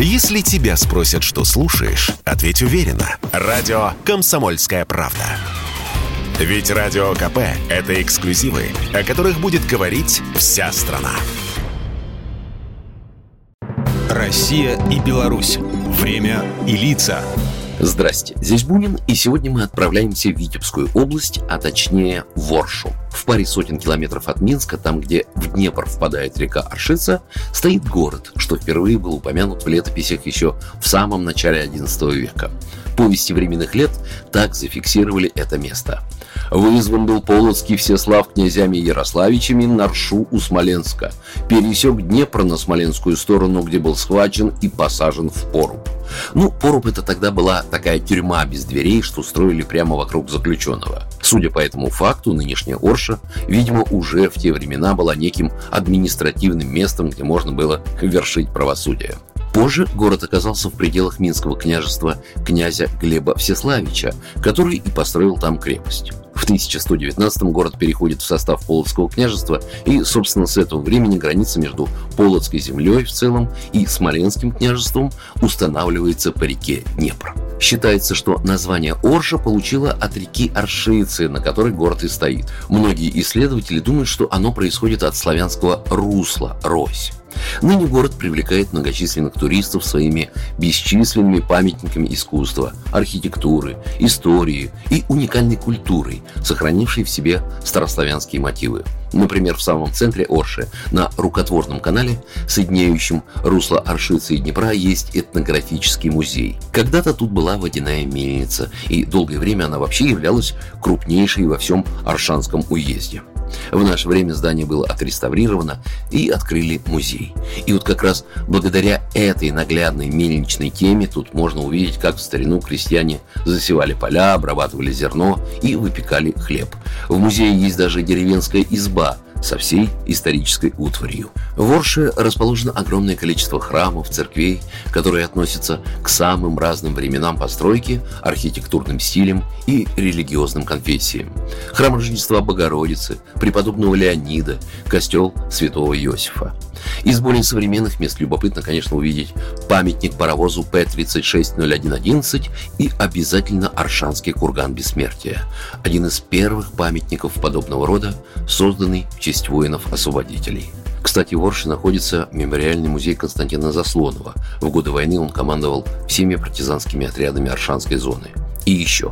Если тебя спросят, что слушаешь, ответь уверенно. Радио «Комсомольская правда». Ведь Радио КП – это эксклюзивы, о которых будет говорить вся страна. Россия и Беларусь. Время и лица. Здрасте, здесь Бунин, и сегодня мы отправляемся в Витебскую область, а точнее в Оршу. В паре сотен километров от Минска, там, где в Днепр впадает река Аршица, стоит город, что впервые был упомянут в летописях еще в самом начале XI века. Повести временных лет так зафиксировали это место. Вызван был Полоцкий Всеслав князями Ярославичами на Ршу у Смоленска. Пересек Днепр на Смоленскую сторону, где был схвачен и посажен в поруб. Ну, поруб это тогда была такая тюрьма без дверей, что строили прямо вокруг заключенного. Судя по этому факту, нынешняя Орша, видимо, уже в те времена была неким административным местом, где можно было вершить правосудие. Позже город оказался в пределах Минского княжества князя Глеба Всеславича, который и построил там крепость. В 1119 город переходит в состав Полоцкого княжества, и, собственно, с этого времени граница между Полоцкой землей в целом и Смоленским княжеством устанавливается по реке Днепр. Считается, что название Орша получило от реки Аршицы, на которой город и стоит. Многие исследователи думают, что оно происходит от славянского «русла» – «рось». Ныне город привлекает многочисленных туристов своими бесчисленными памятниками искусства, архитектуры, истории и уникальной культурой, сохранившей в себе старославянские мотивы. Например, в самом центре Орши, на рукотворном канале, соединяющем русло Оршицы и Днепра, есть этнографический музей. Когда-то тут была водяная мельница, и долгое время она вообще являлась крупнейшей во всем Аршанском уезде. В наше время здание было отреставрировано и открыли музей. И вот как раз благодаря этой наглядной мельничной теме тут можно увидеть, как в старину крестьяне засевали поля, обрабатывали зерно и выпекали хлеб. В музее есть даже деревенская изба – со всей исторической утварью. В Орше расположено огромное количество храмов, церквей, которые относятся к самым разным временам постройки, архитектурным стилям и религиозным конфессиям. Храм Рождества Богородицы, преподобного Леонида, костел святого Иосифа. Из более современных мест любопытно, конечно, увидеть памятник паровозу П-360111 и обязательно Аршанский курган бессмертия, один из первых памятников подобного рода, созданный в честь воинов-освободителей. Кстати, в Орше находится мемориальный музей Константина Заслонова. В годы войны он командовал всеми партизанскими отрядами Аршанской зоны. И еще.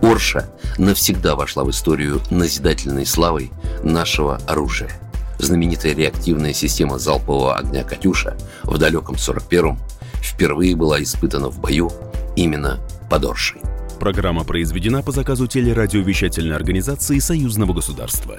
Орша навсегда вошла в историю назидательной славой нашего оружия – знаменитая реактивная система залпового огня «Катюша» в далеком 41-м впервые была испытана в бою именно под Оршей. Программа произведена по заказу телерадиовещательной организации Союзного государства.